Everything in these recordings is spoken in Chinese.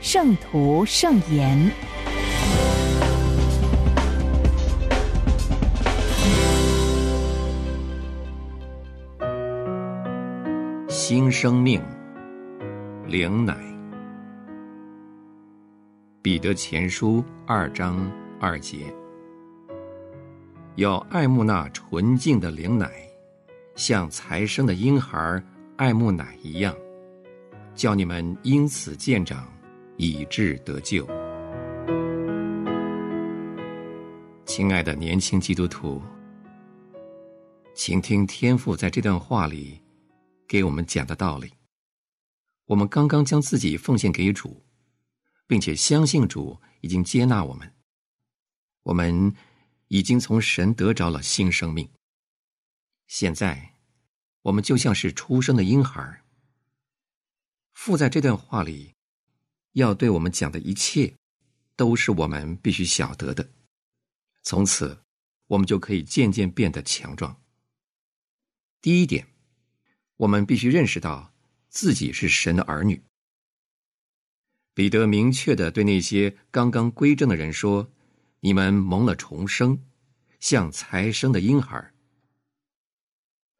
圣徒圣言》。新生命，灵奶。彼得前书二章二节。要爱慕那纯净的灵奶，像才生的婴孩爱慕奶一样，叫你们因此见长，以致得救。亲爱的年轻基督徒，请听天父在这段话里给我们讲的道理。我们刚刚将自己奉献给主，并且相信主已经接纳我们，我们。已经从神得着了新生命。现在，我们就像是出生的婴孩。父在这段话里要对我们讲的一切，都是我们必须晓得的。从此，我们就可以渐渐变得强壮。第一点，我们必须认识到自己是神的儿女。彼得明确的对那些刚刚归正的人说。你们蒙了重生，像才生的婴孩，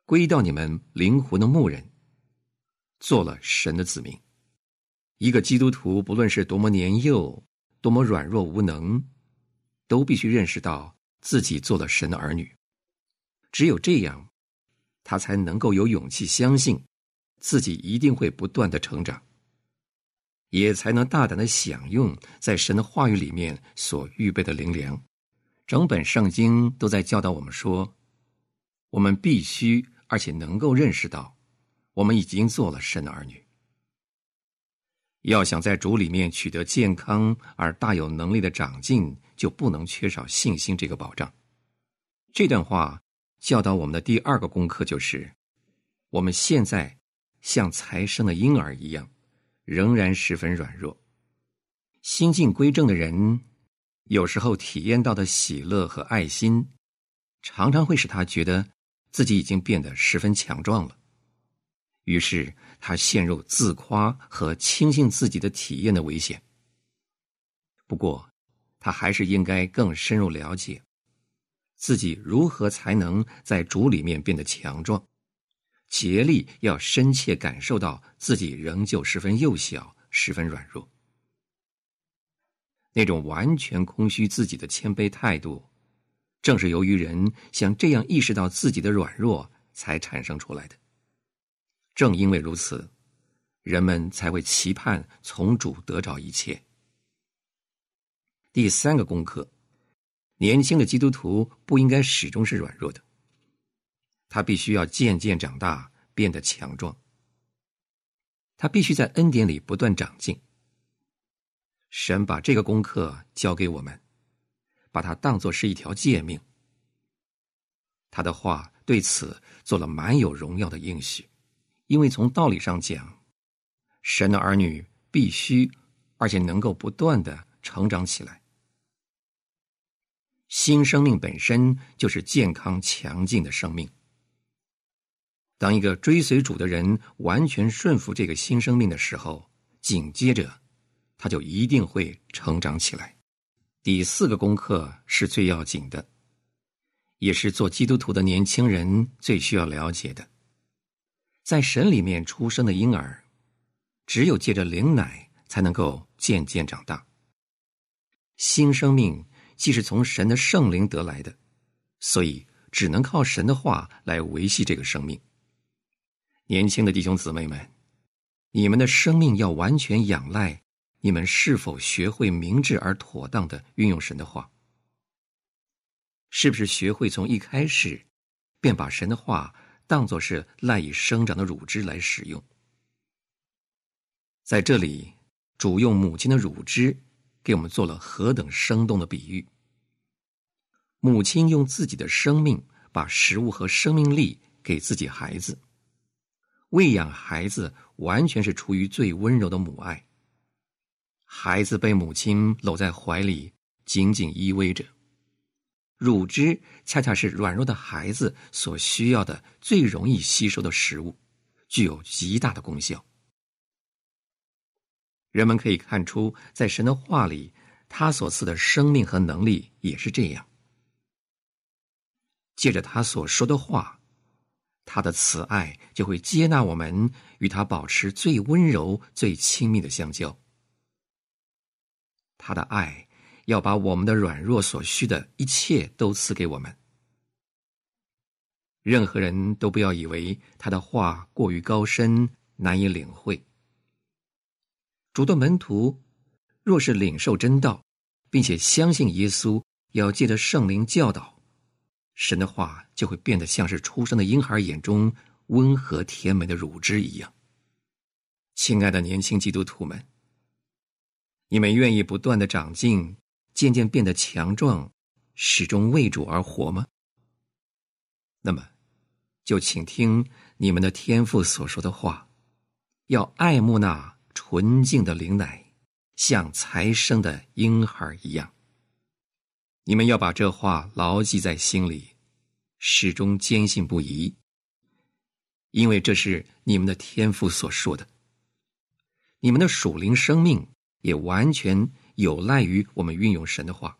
归到你们灵魂的牧人，做了神的子民。一个基督徒，不论是多么年幼，多么软弱无能，都必须认识到自己做了神的儿女。只有这样，他才能够有勇气相信，自己一定会不断的成长。也才能大胆的享用在神的话语里面所预备的灵粮。整本圣经都在教导我们说，我们必须而且能够认识到，我们已经做了神的儿女。要想在主里面取得健康而大有能力的长进，就不能缺少信心这个保障。这段话教导我们的第二个功课就是，我们现在像才生的婴儿一样。仍然十分软弱。心境归正的人，有时候体验到的喜乐和爱心，常常会使他觉得自己已经变得十分强壮了。于是他陷入自夸和轻信自己的体验的危险。不过，他还是应该更深入了解自己如何才能在主里面变得强壮。竭力要深切感受到自己仍旧十分幼小、十分软弱，那种完全空虚自己的谦卑态度，正是由于人像这样意识到自己的软弱才产生出来的。正因为如此，人们才会期盼从主得着一切。第三个功课：年轻的基督徒不应该始终是软弱的。他必须要渐渐长大，变得强壮。他必须在恩典里不断长进。神把这个功课交给我们，把它当作是一条诫命。他的话对此做了蛮有荣耀的应许，因为从道理上讲，神的儿女必须而且能够不断的成长起来。新生命本身就是健康强劲的生命。当一个追随主的人完全顺服这个新生命的时候，紧接着，他就一定会成长起来。第四个功课是最要紧的，也是做基督徒的年轻人最需要了解的。在神里面出生的婴儿，只有借着灵奶才能够渐渐长大。新生命既是从神的圣灵得来的，所以只能靠神的话来维系这个生命。年轻的弟兄姊妹们，你们的生命要完全仰赖你们是否学会明智而妥当的运用神的话，是不是学会从一开始便把神的话当作是赖以生长的乳汁来使用？在这里，主用母亲的乳汁给我们做了何等生动的比喻。母亲用自己的生命把食物和生命力给自己孩子，喂养孩子完全是出于最温柔的母爱。孩子被母亲搂在怀里，紧紧依偎着。乳汁恰恰是软弱的孩子所需要的、最容易吸收的食物，具有极大的功效。人们可以看出，在神的话里，他所赐的生命和能力也是这样。借着他所说的话，他的慈爱就会接纳我们，与他保持最温柔、最亲密的相交。他的爱要把我们的软弱所需的一切都赐给我们。任何人都不要以为他的话过于高深，难以领会。主的门徒若是领受真道，并且相信耶稣要借着圣灵教导，神的话就会变得像是出生的婴孩眼中温和甜美的乳汁一样。亲爱的年轻基督徒们，你们愿意不断的长进，渐渐变得强壮，始终为主而活吗？那么，就请听你们的天父所说的话，要爱慕那。纯净的灵奶，像才生的婴孩一样。你们要把这话牢记在心里，始终坚信不疑，因为这是你们的天赋所说的。你们的属灵生命也完全有赖于我们运用神的话。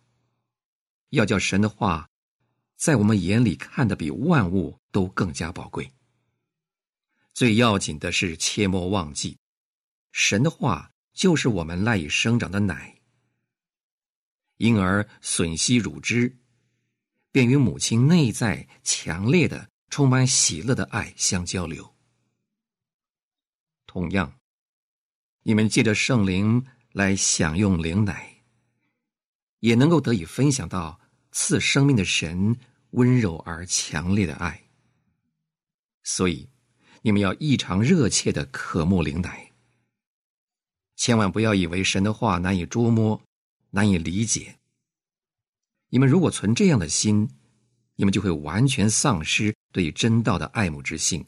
要叫神的话，在我们眼里看得比万物都更加宝贵。最要紧的是，切莫忘记。神的话就是我们赖以生长的奶，因而吮吸乳汁，便与母亲内在强烈的、充满喜乐的爱相交流。同样，你们借着圣灵来享用灵奶，也能够得以分享到赐生命的神温柔而强烈的爱。所以，你们要异常热切的渴慕灵奶。千万不要以为神的话难以捉摸、难以理解。你们如果存这样的心，你们就会完全丧失对真道的爱慕之心。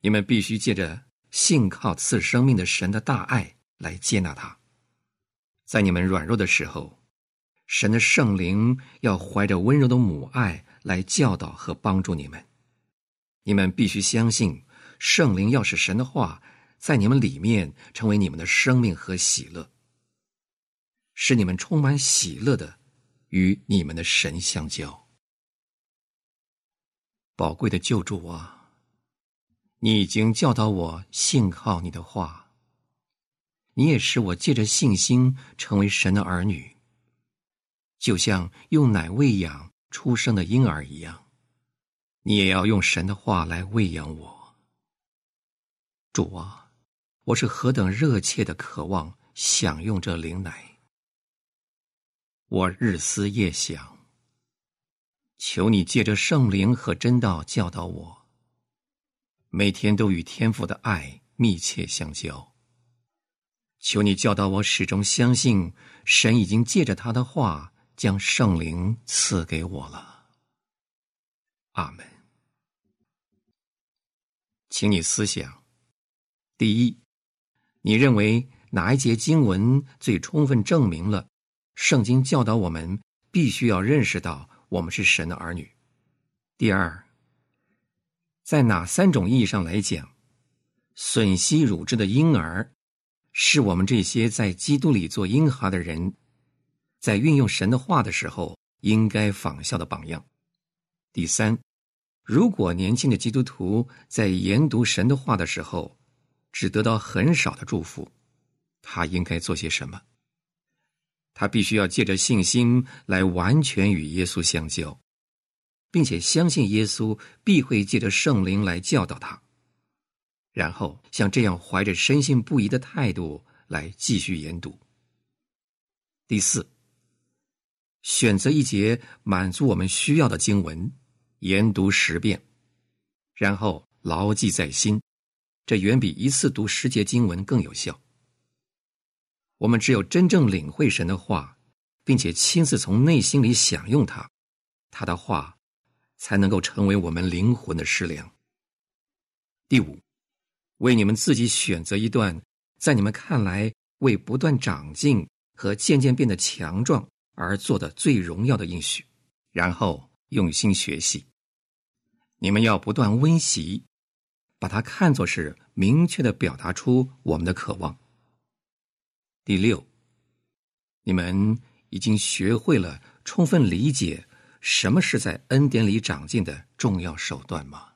你们必须借着信靠赐生命的神的大爱来接纳他。在你们软弱的时候，神的圣灵要怀着温柔的母爱来教导和帮助你们。你们必须相信，圣灵要使神的话。在你们里面成为你们的生命和喜乐，使你们充满喜乐的与你们的神相交。宝贵的救主啊，你已经教导我信靠你的话，你也使我借着信心成为神的儿女，就像用奶喂养出生的婴儿一样，你也要用神的话来喂养我，主啊。我是何等热切的渴望享用这灵奶！我日思夜想，求你借着圣灵和真道教导我，每天都与天父的爱密切相交。求你教导我，始终相信神已经借着他的话将圣灵赐给我了。阿门。请你思想，第一。你认为哪一节经文最充分证明了圣经教导我们必须要认识到我们是神的儿女？第二，在哪三种意义上来讲，吮吸乳汁的婴儿是我们这些在基督里做婴孩的人在运用神的话的时候应该仿效的榜样？第三，如果年轻的基督徒在研读神的话的时候，只得到很少的祝福，他应该做些什么？他必须要借着信心来完全与耶稣相交，并且相信耶稣必会借着圣灵来教导他，然后像这样怀着深信不疑的态度来继续研读。第四，选择一节满足我们需要的经文，研读十遍，然后牢记在心。这远比一次读十节经文更有效。我们只有真正领会神的话，并且亲自从内心里享用它，他的话才能够成为我们灵魂的食粮。第五，为你们自己选择一段在你们看来为不断长进和渐渐变得强壮而做的最荣耀的应许，然后用心学习。你们要不断温习，把它看作是明确的表达出我们的渴望。第六，你们已经学会了充分理解什么是在恩典里长进的重要手段吗？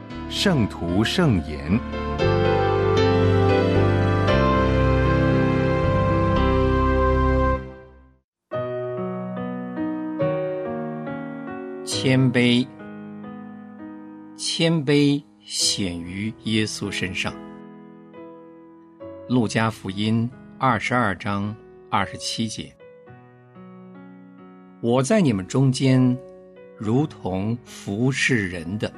《圣徒圣言》。谦卑，谦卑显于耶稣身上。路加福音二十二章二十七节：“我在你们中间，如同服侍人的。”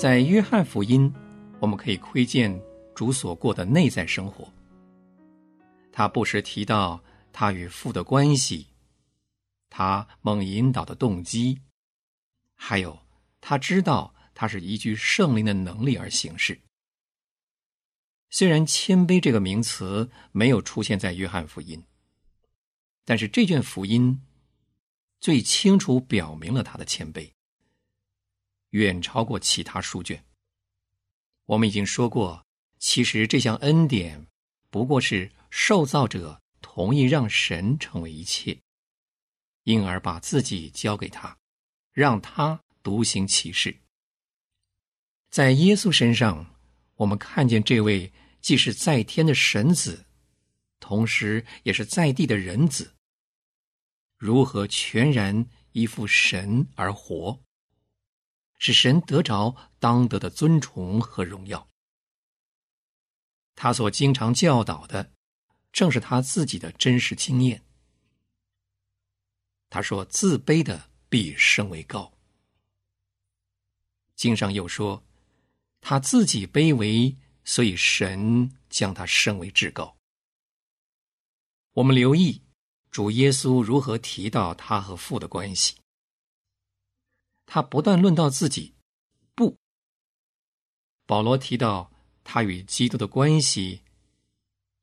在约翰福音，我们可以窥见主所过的内在生活。他不时提到。他与父的关系，他蒙引导的动机，还有他知道他是依据圣灵的能力而行事。虽然“谦卑”这个名词没有出现在约翰福音，但是这卷福音最清楚表明了他的谦卑，远超过其他书卷。我们已经说过，其实这项恩典不过是受造者。同意让神成为一切，因而把自己交给他，让他独行其事。在耶稣身上，我们看见这位既是在天的神子，同时也是在地的人子，如何全然依附神而活，使神得着当得的尊崇和荣耀。他所经常教导的。正是他自己的真实经验。他说：“自卑的必升为高。”经上又说：“他自己卑微，所以神将他升为至高。”我们留意主耶稣如何提到他和父的关系。他不断论到自己，不。保罗提到他与基督的关系。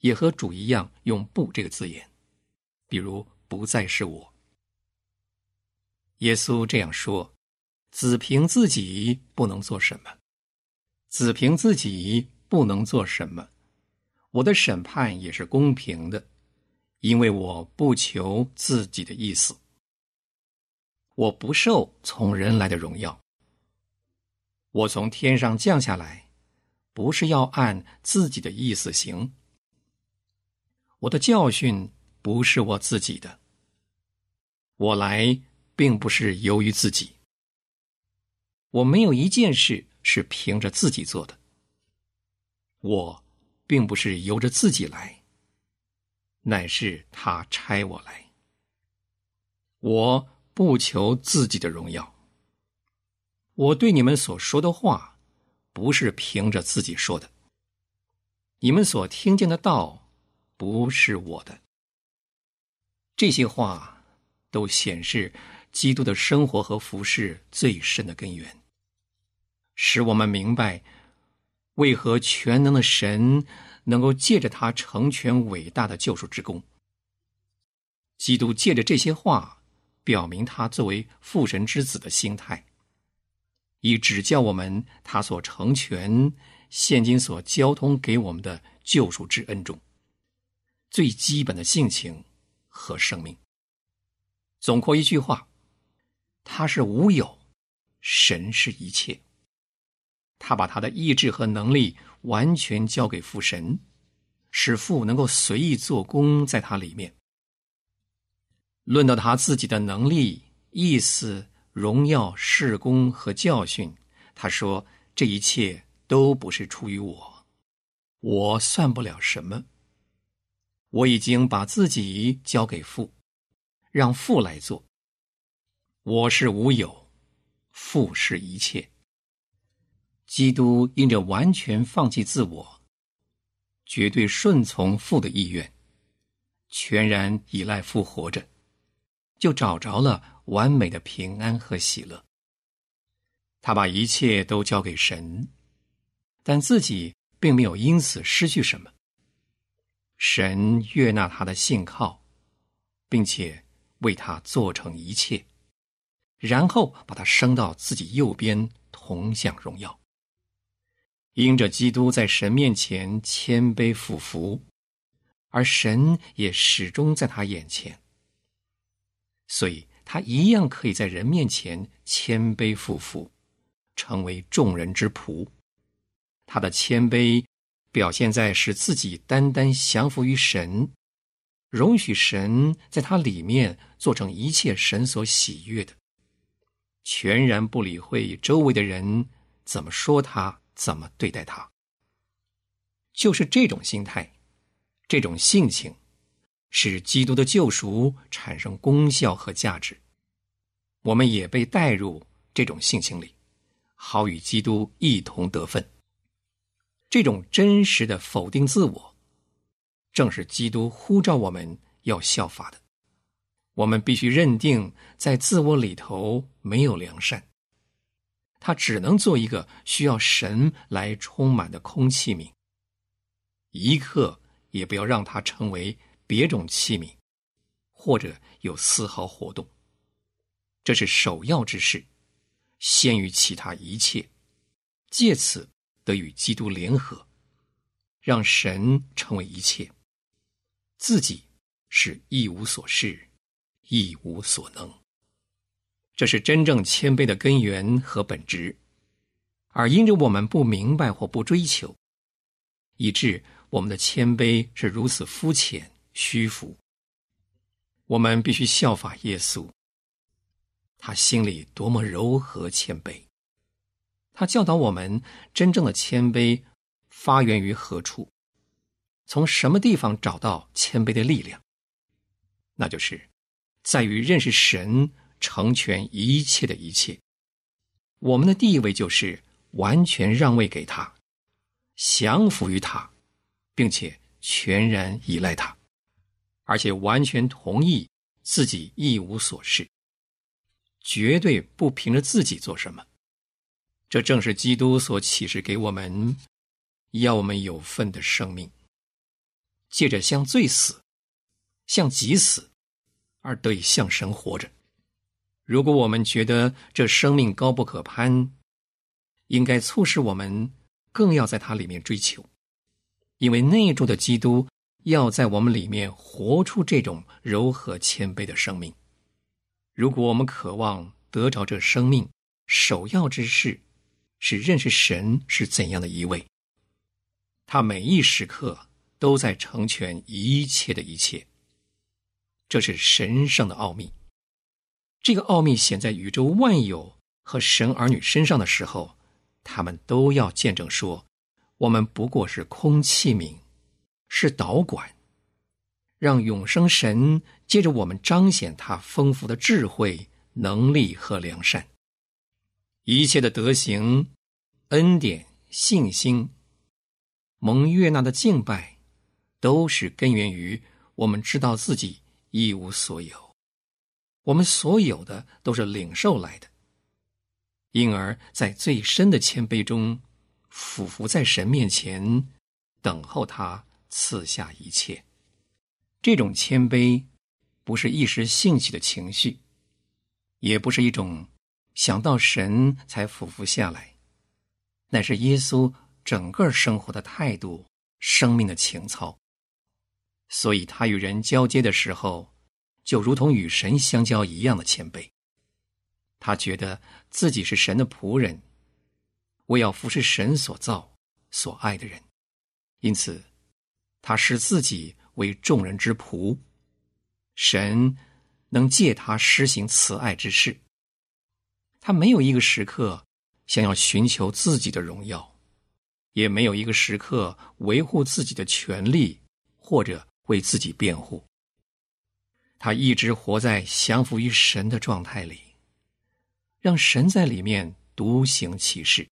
也和主一样用“不”这个字眼，比如“不再是我”。耶稣这样说：“子凭自己不能做什么，子凭自己不能做什么。我的审判也是公平的，因为我不求自己的意思，我不受从人来的荣耀。我从天上降下来，不是要按自己的意思行。”我的教训不是我自己的，我来并不是由于自己。我没有一件事是凭着自己做的，我并不是由着自己来，乃是他差我来。我不求自己的荣耀，我对你们所说的话，不是凭着自己说的，你们所听见的道。不是我的。这些话都显示基督的生活和服饰最深的根源，使我们明白为何全能的神能够借着他成全伟大的救赎之功。基督借着这些话，表明他作为父神之子的心态，以指教我们他所成全、现今所交通给我们的救赎之恩中。最基本的性情和生命。总括一句话，他是无有，神是一切。他把他的意志和能力完全交给父神，使父能够随意做工在他里面。论到他自己的能力、意思、荣耀、事功和教训，他说：“这一切都不是出于我，我算不了什么。我已经把自己交给父，让父来做。我是无有，父是一切。基督因着完全放弃自我，绝对顺从父的意愿，全然依赖父活着。”就找着了完美的平安和喜乐。他把一切都交给神，但自己并没有因此失去什么。神悦纳他的信靠，并且为他做成一切，然后把他升到自己右边，同享荣耀。因着基督在神面前谦卑俯伏，而神也始终在他眼前。所以，他一样可以在人面前谦卑俯伏，成为众人之仆。他的谦卑表现在使自己单单降服于神，容许神在他里面做成一切神所喜悦的，全然不理会周围的人怎么说他，怎么对待他。就是这种心态，这种性情。使基督的救赎产生功效和价值，我们也被带入这种性情里，好与基督一同得分。这种真实的否定自我，正是基督呼召我们要效法的。我们必须认定，在自我里头没有良善，他只能做一个需要神来充满的空器皿，一刻也不要让它成为。别种器皿，或者有丝毫活动，这是首要之事，先于其他一切，借此得与基督联合，让神成为一切，自己是一无所事，一无所能。这是真正谦卑的根源和本质，而因着我们不明白或不追求，以致我们的谦卑是如此肤浅。虚浮。我们必须效法耶稣。他心里多么柔和谦卑。他教导我们，真正的谦卑发源于何处？从什么地方找到谦卑的力量？那就是在于认识神成全一切的一切。我们的地位就是完全让位给他，降服于他，并且全然依赖他。而且完全同意自己一无所事，绝对不凭着自己做什么。这正是基督所启示给我们，要我们有份的生命，借着向罪死、向己死，而得以向神活着。如果我们觉得这生命高不可攀，应该促使我们更要在它里面追求，因为内住的基督。要在我们里面活出这种柔和谦卑的生命。如果我们渴望得着这生命，首要之事是认识神是怎样的一位。他每一时刻都在成全一切的一切。这是神圣的奥秘。这个奥秘显在宇宙万有和神儿女身上的时候，他们都要见证说：我们不过是空器皿。是导管，让永生神借着我们彰显他丰富的智慧、能力和良善。一切的德行、恩典、信心、蒙悦纳的敬拜，都是根源于我们知道自己一无所有，我们所有的都是领受来的，因而，在最深的谦卑中，俯伏在神面前，等候他。赐下一切，这种谦卑，不是一时兴起的情绪，也不是一种想到神才俯伏下来，乃是耶稣整个生活的态度、生命的情操。所以他与人交接的时候，就如同与神相交一样的谦卑。他觉得自己是神的仆人，我要服侍神所造、所爱的人，因此他视自己为众人之仆。神能借他施行慈爱之事。他没有一个时刻想要寻求自己的荣耀，也没有一个时刻维护自己的权利或者为自己辩护。他一直活在降服于神的状态里，让神在里面独行其事。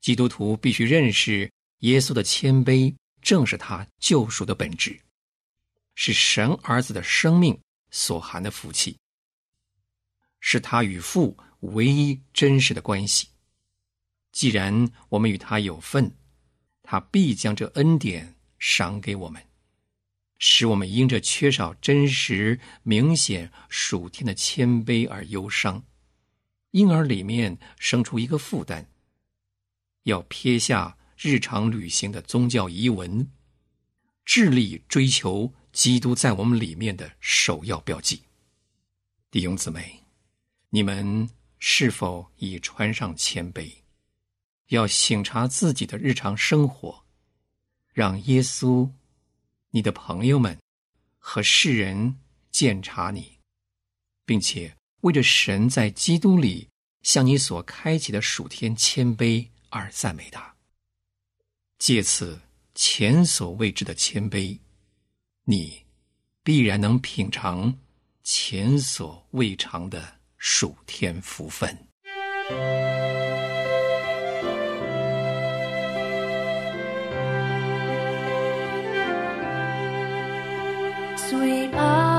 基督徒必须认识耶稣的谦卑，正是他救赎的本质，是神儿子的生命所含的福气，是他与父唯一真实的关系。既然我们与他有份，他必将这恩典赏给我们。使我们因着缺少真实、明显、属天的谦卑而忧伤，因而里面生出一个负担，要撇下日常旅行的宗教仪文，致力追求基督在我们里面的首要标记。弟兄姊妹，你们是否已穿上谦卑？要省察自己的日常生活，让耶稣。你的朋友们和世人鉴察你，并且为着神在基督里向你所开启的属天谦卑而赞美他。借此前所未知的谦卑，你必然能品尝前所未尝的属天福分。虽然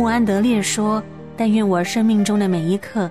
穆安德列说：“但愿我生命中的每一刻。”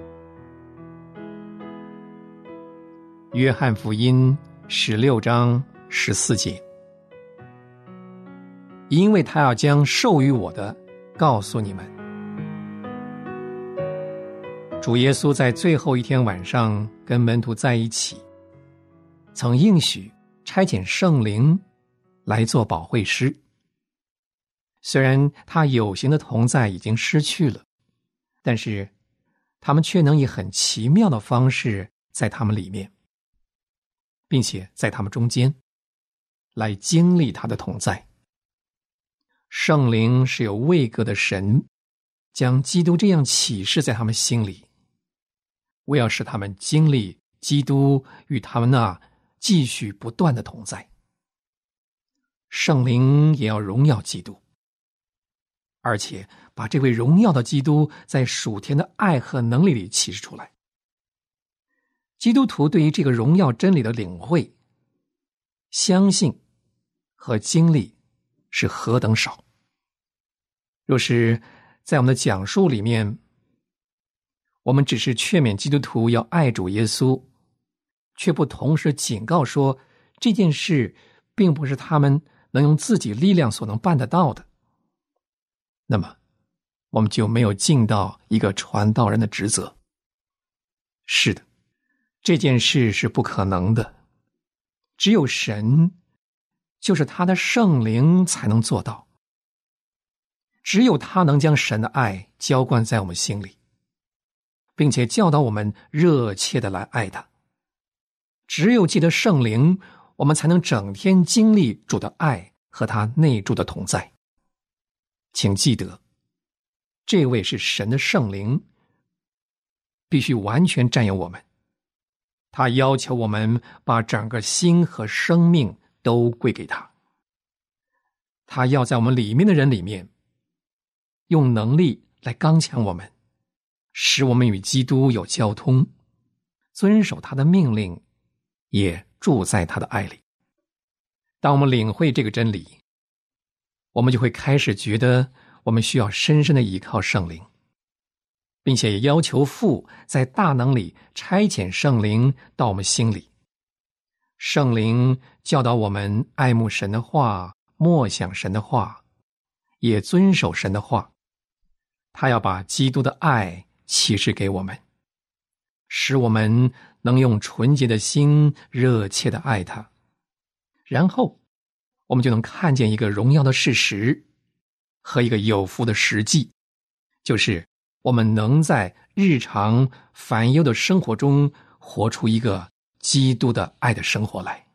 约翰福音十六章十四节，因为他要将授予我的告诉你们。主耶稣在最后一天晚上跟门徒在一起，曾应许差遣圣灵来做保惠师。虽然他有形的同在已经失去了，但是他们却能以很奇妙的方式在他们里面，并且在他们中间来经历他的同在。圣灵是有位格的神，将基督这样启示在他们心里，为要使他们经历基督与他们那继续不断的同在。圣灵也要荣耀基督。而且把这位荣耀的基督在属天的爱和能力里启示出来。基督徒对于这个荣耀真理的领会、相信和经历是何等少。若是在我们的讲述里面，我们只是劝勉基督徒要爱主耶稣，却不同时警告说这件事并不是他们能用自己力量所能办得到的。那么，我们就没有尽到一个传道人的职责。是的，这件事是不可能的，只有神，就是他的圣灵才能做到。只有他能将神的爱浇灌在我们心里，并且教导我们热切的来爱他。只有记得圣灵，我们才能整天经历主的爱和他内住的同在。请记得，这位是神的圣灵，必须完全占有我们。他要求我们把整个心和生命都归给他。他要在我们里面的人里面，用能力来刚强我们，使我们与基督有交通，遵守他的命令，也住在他的爱里。当我们领会这个真理。我们就会开始觉得，我们需要深深的依靠圣灵，并且也要求父在大能里差遣圣灵到我们心里。圣灵教导我们爱慕神的话，默想神的话，也遵守神的话。他要把基督的爱启示给我们，使我们能用纯洁的心热切的爱他，然后。我们就能看见一个荣耀的事实，和一个有福的实际，就是我们能在日常烦忧的生活中活出一个基督的爱的生活来。